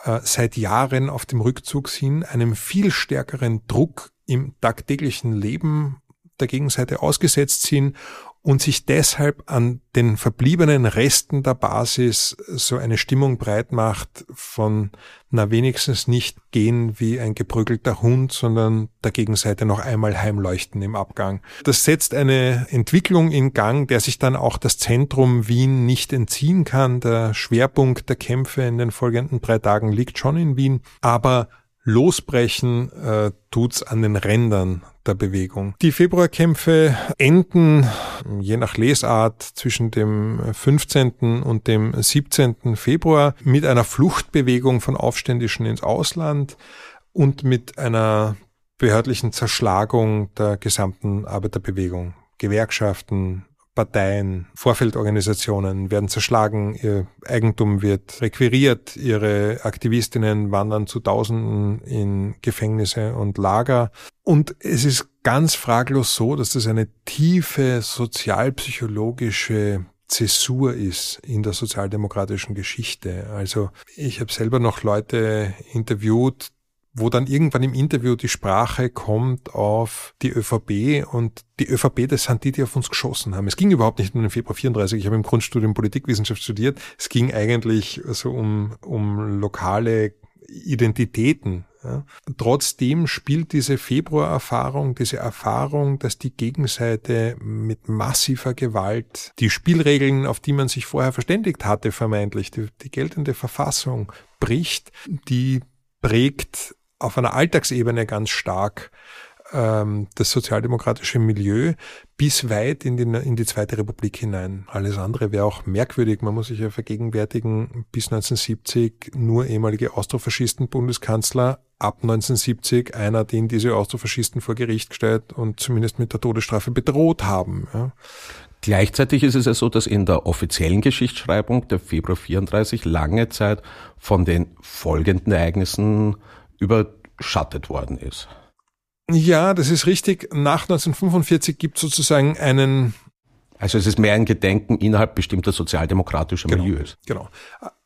äh, seit Jahren auf dem Rückzug sind, einem viel stärkeren Druck im tagtäglichen Leben der Gegenseite ausgesetzt sind und sich deshalb an den verbliebenen Resten der Basis so eine Stimmung breit macht von, na wenigstens nicht gehen wie ein geprügelter Hund, sondern der Gegenseite noch einmal heimleuchten im Abgang. Das setzt eine Entwicklung in Gang, der sich dann auch das Zentrum Wien nicht entziehen kann. Der Schwerpunkt der Kämpfe in den folgenden drei Tagen liegt schon in Wien, aber Losbrechen äh, tut's an den Rändern der Bewegung. Die Februarkämpfe enden je nach Lesart zwischen dem 15. und dem 17. Februar mit einer Fluchtbewegung von Aufständischen ins Ausland und mit einer behördlichen Zerschlagung der gesamten Arbeiterbewegung. Gewerkschaften, Parteien, Vorfeldorganisationen werden zerschlagen, ihr Eigentum wird requiriert, ihre Aktivistinnen wandern zu Tausenden in Gefängnisse und Lager. Und es ist ganz fraglos so, dass das eine tiefe sozialpsychologische Zäsur ist in der sozialdemokratischen Geschichte. Also ich habe selber noch Leute interviewt, wo dann irgendwann im Interview die Sprache kommt auf die ÖVP und die ÖVP, das sind die, die auf uns geschossen haben. Es ging überhaupt nicht um den Februar 34. Ich habe im Grundstudium Politikwissenschaft studiert. Es ging eigentlich so um, um lokale Identitäten. Ja. Trotzdem spielt diese Februarerfahrung, diese Erfahrung, dass die Gegenseite mit massiver Gewalt die Spielregeln, auf die man sich vorher verständigt hatte, vermeintlich, die, die geltende Verfassung bricht, die prägt auf einer Alltagsebene ganz stark ähm, das sozialdemokratische Milieu bis weit in die, in die Zweite Republik hinein. Alles andere wäre auch merkwürdig. Man muss sich ja vergegenwärtigen, bis 1970 nur ehemalige Austrofaschisten Bundeskanzler, ab 1970 einer, den diese Austrofaschisten vor Gericht gestellt und zumindest mit der Todesstrafe bedroht haben. Ja. Gleichzeitig ist es ja so, dass in der offiziellen Geschichtsschreibung der Februar 34 lange Zeit von den folgenden Ereignissen überschattet worden ist. Ja, das ist richtig. Nach 1945 gibt es sozusagen einen. Also es ist mehr ein Gedenken innerhalb bestimmter sozialdemokratischer genau, Milieus. Genau.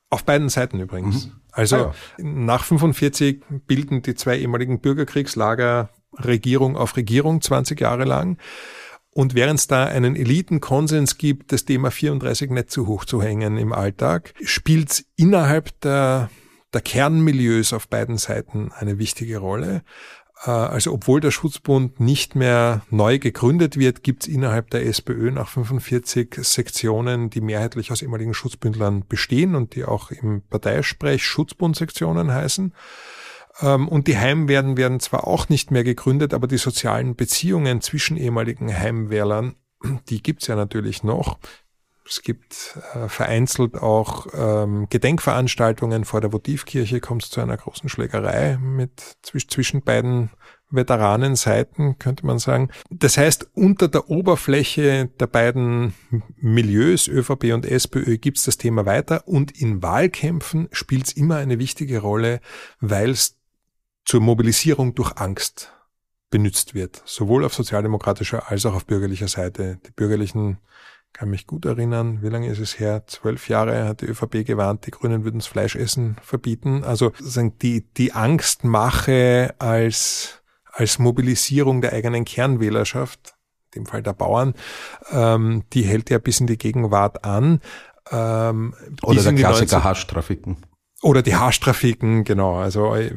Auf beiden Seiten übrigens. Mhm. Also ah, ja. nach 45 bilden die zwei ehemaligen Bürgerkriegslager Regierung auf Regierung 20 Jahre lang. Und während es da einen Elitenkonsens gibt, das Thema 34 nicht zu hoch zu hängen im Alltag, spielt es innerhalb der der Kernmilieus auf beiden Seiten eine wichtige Rolle. Äh, also obwohl der Schutzbund nicht mehr neu gegründet wird, gibt es innerhalb der SPÖ nach 45 Sektionen, die mehrheitlich aus ehemaligen Schutzbündlern bestehen und die auch im Parteisprech Schutzbundsektionen heißen. Ähm, und die Heimwehren werden zwar auch nicht mehr gegründet, aber die sozialen Beziehungen zwischen ehemaligen Heimwehrlern, die gibt's ja natürlich noch. Es gibt äh, vereinzelt auch ähm, Gedenkveranstaltungen vor der Votivkirche, kommt es zu einer großen Schlägerei mit zwischen beiden Veteranenseiten, könnte man sagen. Das heißt, unter der Oberfläche der beiden Milieus, ÖVP und SPÖ, gibt es das Thema weiter und in Wahlkämpfen spielt es immer eine wichtige Rolle, weil es zur Mobilisierung durch Angst benutzt wird, sowohl auf sozialdemokratischer als auch auf bürgerlicher Seite. Die bürgerlichen kann mich gut erinnern, wie lange ist es her? Zwölf Jahre hat die ÖVP gewarnt, die Grünen würden das Fleischessen verbieten. Also sozusagen die, die Angstmache als, als Mobilisierung der eigenen Kernwählerschaft, in dem Fall der Bauern, ähm, die hält ja bis in die Gegenwart an. Ähm, Oder der Klassiker Haschtrafiken. Oder die Haschtrafiken, genau. Also äh,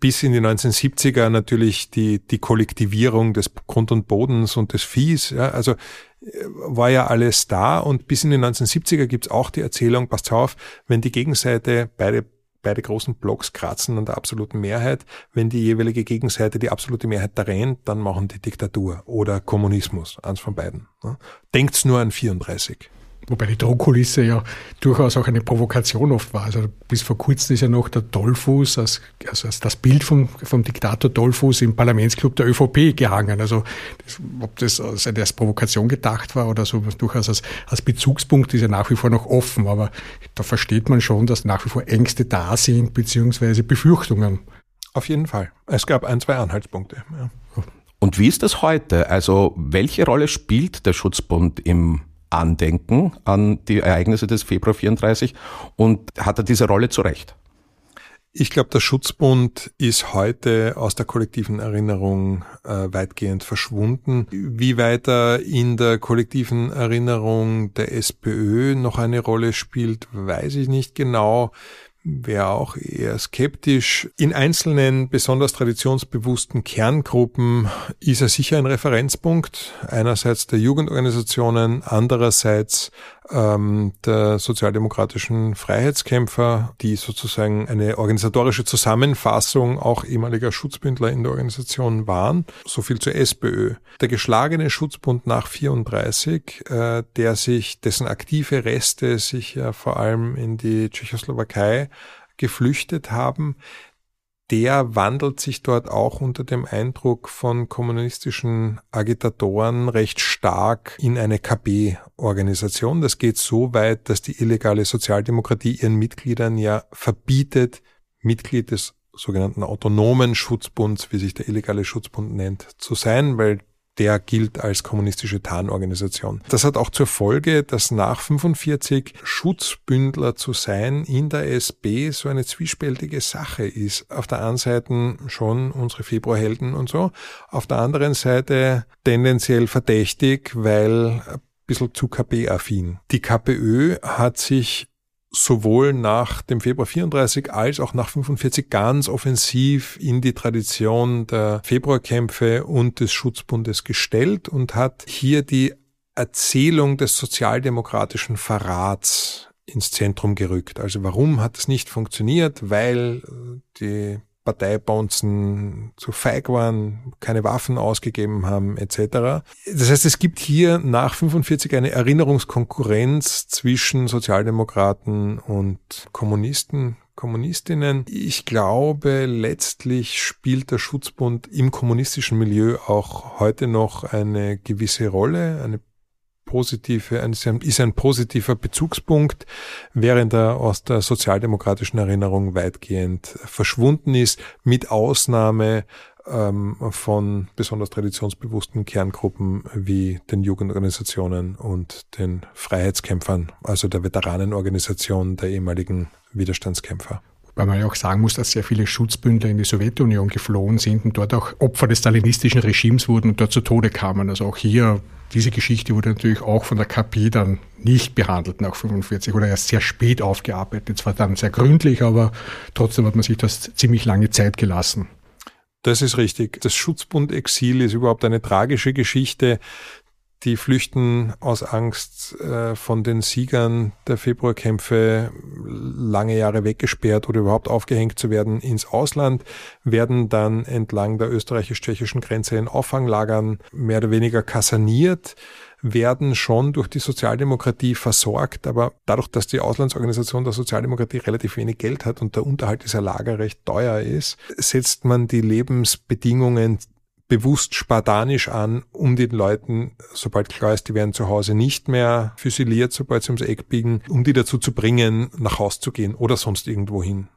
bis in die 1970er natürlich die, die Kollektivierung des Grund und Bodens und des Viehs. Ja, also war ja alles da und bis in die 1970er gibt's auch die Erzählung, passt auf, wenn die Gegenseite beide beide großen Blocks kratzen an der absoluten Mehrheit. Wenn die jeweilige Gegenseite die absolute Mehrheit darin, dann machen die Diktatur oder Kommunismus, eins von beiden. Denkt's nur an 34. Wobei die Drohkulisse ja durchaus auch eine Provokation oft war. Also bis vor kurzem ist ja noch der Dollfuß, als, also als das Bild vom, vom Diktator Dollfuß im Parlamentsclub der ÖVP gehangen. Also das, ob das als, als Provokation gedacht war oder so durchaus als, als Bezugspunkt ist ja nach wie vor noch offen. Aber da versteht man schon, dass nach wie vor Ängste da sind, beziehungsweise Befürchtungen. Auf jeden Fall. Es gab ein, zwei Anhaltspunkte. Ja. Und wie ist das heute? Also welche Rolle spielt der Schutzbund im Andenken an die Ereignisse des Februar 34 und hat er diese Rolle zu Recht? Ich glaube, der Schutzbund ist heute aus der kollektiven Erinnerung äh, weitgehend verschwunden. Wie weiter in der kollektiven Erinnerung der SPÖ noch eine Rolle spielt, weiß ich nicht genau wäre auch eher skeptisch. In einzelnen, besonders traditionsbewussten Kerngruppen ist er sicher ein Referenzpunkt. Einerseits der Jugendorganisationen, andererseits ähm, der sozialdemokratischen Freiheitskämpfer, die sozusagen eine organisatorische Zusammenfassung auch ehemaliger Schutzbündler in der Organisation waren. So viel zur SPÖ. Der geschlagene Schutzbund nach 34, äh, der sich, dessen aktive Reste sich ja vor allem in die Tschechoslowakei geflüchtet haben, der wandelt sich dort auch unter dem Eindruck von kommunistischen Agitatoren recht stark in eine KB-Organisation. Das geht so weit, dass die illegale Sozialdemokratie ihren Mitgliedern ja verbietet, Mitglied des sogenannten autonomen Schutzbunds, wie sich der illegale Schutzbund nennt, zu sein, weil der gilt als kommunistische Tarnorganisation. Das hat auch zur Folge, dass nach 45 Schutzbündler zu sein in der SB so eine zwiespältige Sache ist. Auf der einen Seite schon unsere Februarhelden und so, auf der anderen Seite tendenziell verdächtig, weil ein bisschen zu KP-affin. Die KPÖ hat sich sowohl nach dem Februar 34 als auch nach 45 ganz offensiv in die Tradition der Februarkämpfe und des Schutzbundes gestellt und hat hier die Erzählung des sozialdemokratischen Verrats ins Zentrum gerückt. Also warum hat es nicht funktioniert? Weil die Parteibonzen zu feig waren, keine Waffen ausgegeben haben, etc. Das heißt, es gibt hier nach 45 eine Erinnerungskonkurrenz zwischen Sozialdemokraten und Kommunisten, Kommunistinnen. Ich glaube, letztlich spielt der Schutzbund im kommunistischen Milieu auch heute noch eine gewisse Rolle, eine positive, ist ein positiver Bezugspunkt, während er aus der sozialdemokratischen Erinnerung weitgehend verschwunden ist, mit Ausnahme ähm, von besonders traditionsbewussten Kerngruppen wie den Jugendorganisationen und den Freiheitskämpfern, also der Veteranenorganisation der ehemaligen Widerstandskämpfer weil man ja auch sagen muss, dass sehr viele Schutzbündler in die Sowjetunion geflohen sind und dort auch Opfer des stalinistischen Regimes wurden und dort zu Tode kamen. Also auch hier, diese Geschichte wurde natürlich auch von der KP dann nicht behandelt nach 45 oder erst sehr spät aufgearbeitet. Zwar dann sehr gründlich, aber trotzdem hat man sich das ziemlich lange Zeit gelassen. Das ist richtig. Das Schutzbund-Exil ist überhaupt eine tragische Geschichte, die flüchten aus Angst äh, von den Siegern der Februarkämpfe lange Jahre weggesperrt oder überhaupt aufgehängt zu werden ins Ausland, werden dann entlang der österreichisch-tschechischen Grenze in Auffanglagern mehr oder weniger kaserniert, werden schon durch die Sozialdemokratie versorgt, aber dadurch, dass die Auslandsorganisation der Sozialdemokratie relativ wenig Geld hat und der Unterhalt dieser Lager recht teuer ist, setzt man die Lebensbedingungen bewusst spartanisch an, um den Leuten, sobald klar ist, die werden zu Hause nicht mehr füsiliert, sobald sie ums Eck biegen, um die dazu zu bringen, nach Haus zu gehen oder sonst irgendwo hin.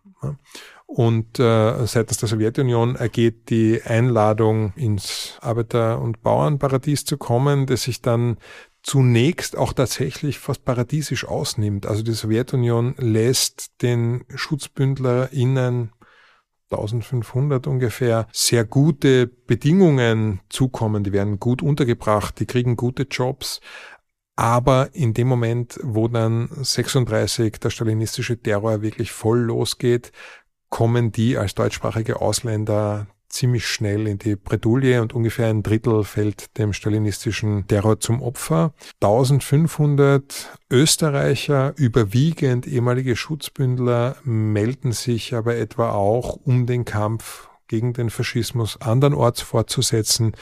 Und äh, seitens der Sowjetunion ergeht die Einladung, ins Arbeiter- und Bauernparadies zu kommen, das sich dann zunächst auch tatsächlich fast paradiesisch ausnimmt. Also die Sowjetunion lässt den SchutzbündlerInnen 1500 ungefähr sehr gute Bedingungen zukommen. Die werden gut untergebracht, die kriegen gute Jobs. Aber in dem Moment, wo dann 36 der stalinistische Terror wirklich voll losgeht, kommen die als deutschsprachige Ausländer ziemlich schnell in die Bredouille und ungefähr ein Drittel fällt dem stalinistischen Terror zum Opfer. 1500 Österreicher, überwiegend ehemalige Schutzbündler, melden sich aber etwa auch, um den Kampf gegen den Faschismus andernorts fortzusetzen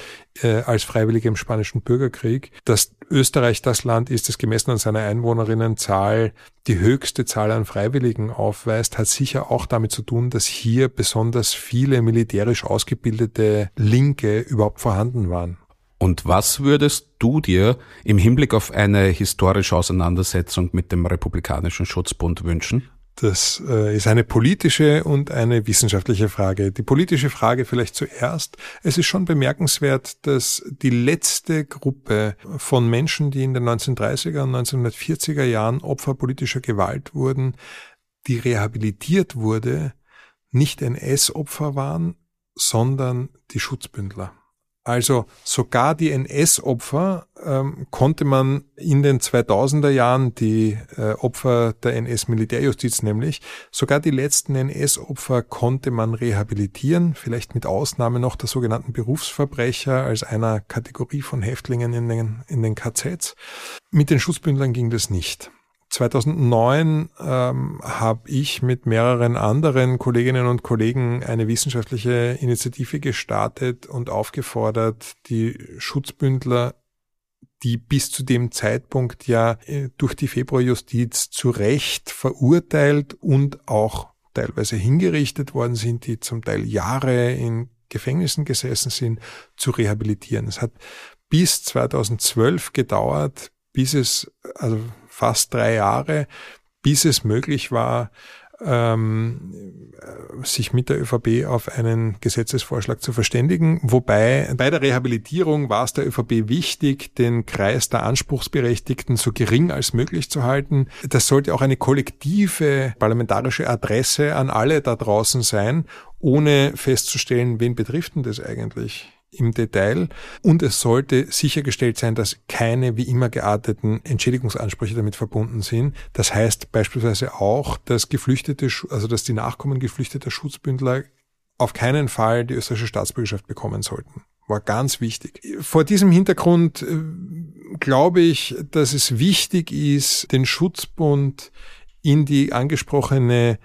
äh, als Freiwillige im Spanischen Bürgerkrieg. Dass Österreich das Land ist, das gemessen an seiner Einwohnerinnenzahl die höchste Zahl an Freiwilligen aufweist, hat sicher auch damit zu tun, dass hier besonders viele militärisch ausgebildete Linke überhaupt vorhanden waren. Und was würdest du dir im Hinblick auf eine historische Auseinandersetzung mit dem Republikanischen Schutzbund wünschen? Das äh, ist eine politische und eine wissenschaftliche Frage. Die politische Frage vielleicht zuerst. Es ist schon bemerkenswert, dass die letzte Gruppe von Menschen, die in den 1930er und 1940er Jahren Opfer politischer Gewalt wurden, die rehabilitiert wurde, nicht NS-Opfer waren, sondern die Schutzbündler. Also sogar die NS-Opfer ähm, konnte man in den 2000er Jahren, die äh, Opfer der NS-Militärjustiz nämlich, sogar die letzten NS-Opfer konnte man rehabilitieren, vielleicht mit Ausnahme noch der sogenannten Berufsverbrecher als einer Kategorie von Häftlingen in den, in den KZs. Mit den Schutzbündlern ging das nicht. 2009 ähm, habe ich mit mehreren anderen Kolleginnen und Kollegen eine wissenschaftliche Initiative gestartet und aufgefordert, die Schutzbündler, die bis zu dem Zeitpunkt ja äh, durch die Februarjustiz zu Recht verurteilt und auch teilweise hingerichtet worden sind, die zum Teil Jahre in Gefängnissen gesessen sind, zu rehabilitieren. Es hat bis 2012 gedauert, bis es, also fast drei Jahre, bis es möglich war, ähm, sich mit der ÖVP auf einen Gesetzesvorschlag zu verständigen. Wobei bei der Rehabilitierung war es der ÖVP wichtig, den Kreis der Anspruchsberechtigten so gering als möglich zu halten. Das sollte auch eine kollektive parlamentarische Adresse an alle da draußen sein, ohne festzustellen, wen betrifft denn das eigentlich? Im Detail und es sollte sichergestellt sein, dass keine wie immer gearteten Entschädigungsansprüche damit verbunden sind. Das heißt beispielsweise auch, dass Geflüchtete, also dass die Nachkommen geflüchteter Schutzbündler auf keinen Fall die österreichische Staatsbürgerschaft bekommen sollten. War ganz wichtig. Vor diesem Hintergrund äh, glaube ich, dass es wichtig ist, den Schutzbund in die angesprochene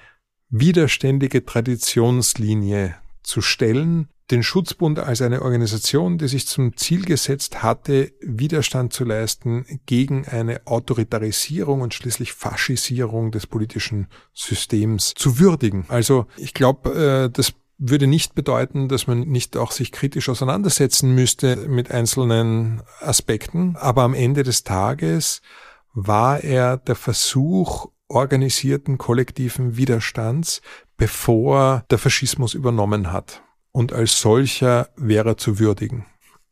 widerständige Traditionslinie zu stellen, den Schutzbund als eine Organisation, die sich zum Ziel gesetzt hatte, Widerstand zu leisten gegen eine Autoritarisierung und schließlich Faschisierung des politischen Systems zu würdigen. Also ich glaube, äh, das würde nicht bedeuten, dass man nicht auch sich kritisch auseinandersetzen müsste mit einzelnen Aspekten. Aber am Ende des Tages war er der Versuch organisierten kollektiven Widerstands, bevor der Faschismus übernommen hat und als solcher wäre zu würdigen.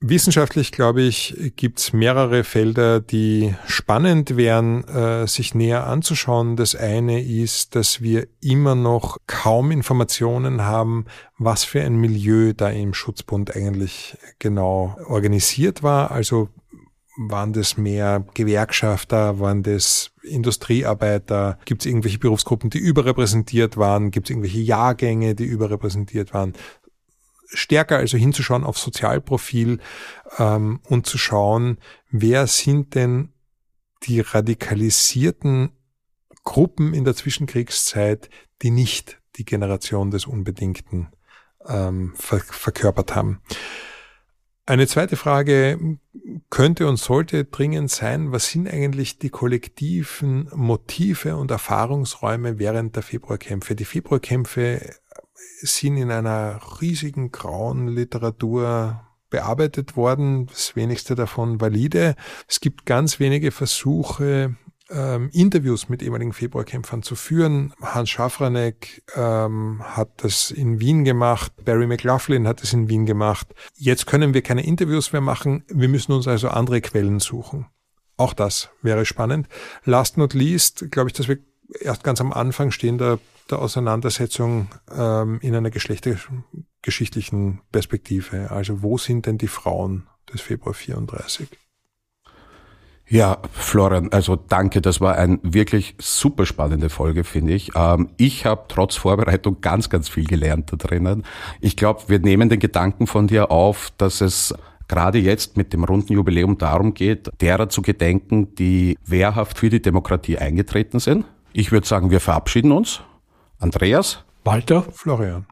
Wissenschaftlich, glaube ich, gibt es mehrere Felder, die spannend wären, äh, sich näher anzuschauen. Das eine ist, dass wir immer noch kaum Informationen haben, was für ein Milieu da im Schutzbund eigentlich genau organisiert war. Also waren das mehr Gewerkschafter, waren das Industriearbeiter? Gibt es irgendwelche Berufsgruppen, die überrepräsentiert waren? Gibt es irgendwelche Jahrgänge, die überrepräsentiert waren? Stärker also hinzuschauen auf Sozialprofil ähm, und zu schauen, wer sind denn die radikalisierten Gruppen in der Zwischenkriegszeit, die nicht die Generation des Unbedingten ähm, ver verkörpert haben. Eine zweite Frage könnte und sollte dringend sein, was sind eigentlich die kollektiven Motive und Erfahrungsräume während der Februarkämpfe? Die Februarkämpfe sind in einer riesigen grauen Literatur bearbeitet worden, das wenigste davon valide. Es gibt ganz wenige Versuche, ähm, Interviews mit ehemaligen Februarkämpfern zu führen. Hans Schafranek ähm, hat das in Wien gemacht, Barry McLaughlin hat es in Wien gemacht. Jetzt können wir keine Interviews mehr machen, wir müssen uns also andere Quellen suchen. Auch das wäre spannend. Last not least, glaube ich, dass wir erst ganz am Anfang stehen der der Auseinandersetzung ähm, in einer geschlechtergeschichtlichen Perspektive. Also wo sind denn die Frauen des Februar 34? Ja, Florian, also danke, das war eine wirklich super spannende Folge, finde ich. Ähm, ich habe trotz Vorbereitung ganz, ganz viel gelernt da drinnen. Ich glaube, wir nehmen den Gedanken von dir auf, dass es gerade jetzt mit dem runden Jubiläum darum geht, derer zu gedenken, die wehrhaft für die Demokratie eingetreten sind. Ich würde sagen, wir verabschieden uns Andreas, Walter, Florian.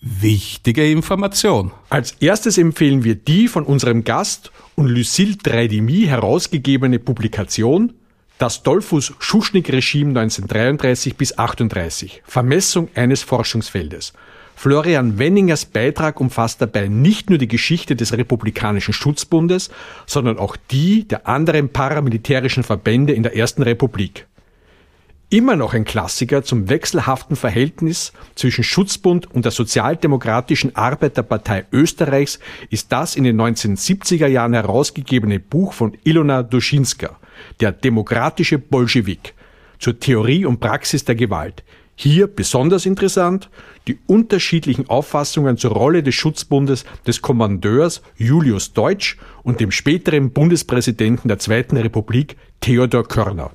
Wichtige Information. Als erstes empfehlen wir die von unserem Gast und Lucille Dreidimi herausgegebene Publikation Das Dolphus Schuschnigg-Regime 1933 bis 38 Vermessung eines Forschungsfeldes. Florian Wenningers Beitrag umfasst dabei nicht nur die Geschichte des Republikanischen Schutzbundes, sondern auch die der anderen paramilitärischen Verbände in der Ersten Republik. Immer noch ein Klassiker zum wechselhaften Verhältnis zwischen Schutzbund und der Sozialdemokratischen Arbeiterpartei Österreichs ist das in den 1970er Jahren herausgegebene Buch von Ilona Duschinska, Der demokratische Bolschewik, zur Theorie und Praxis der Gewalt. Hier besonders interessant die unterschiedlichen Auffassungen zur Rolle des Schutzbundes des Kommandeurs Julius Deutsch und dem späteren Bundespräsidenten der Zweiten Republik Theodor Körner.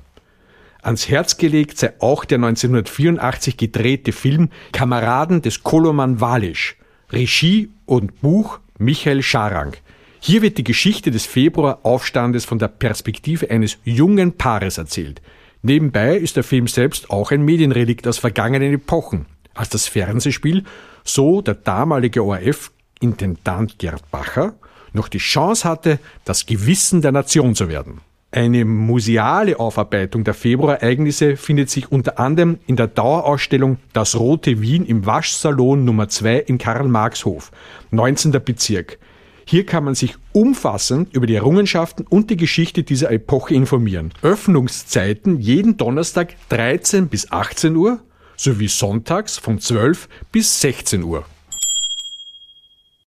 Ans Herz gelegt sei auch der 1984 gedrehte Film Kameraden des Koloman Walisch, Regie und Buch Michael Scharang. Hier wird die Geschichte des Februaraufstandes von der Perspektive eines jungen Paares erzählt. Nebenbei ist der Film selbst auch ein Medienrelikt aus vergangenen Epochen, als das Fernsehspiel, so der damalige ORF-Intendant Gerd Bacher, noch die Chance hatte, das Gewissen der Nation zu werden. Eine museale Aufarbeitung der Februarereignisse findet sich unter anderem in der Dauerausstellung Das Rote Wien im Waschsalon Nummer 2 in Karl-Marx-Hof, 19. Bezirk. Hier kann man sich umfassend über die Errungenschaften und die Geschichte dieser Epoche informieren. Öffnungszeiten jeden Donnerstag 13 bis 18 Uhr sowie sonntags von 12 bis 16 Uhr.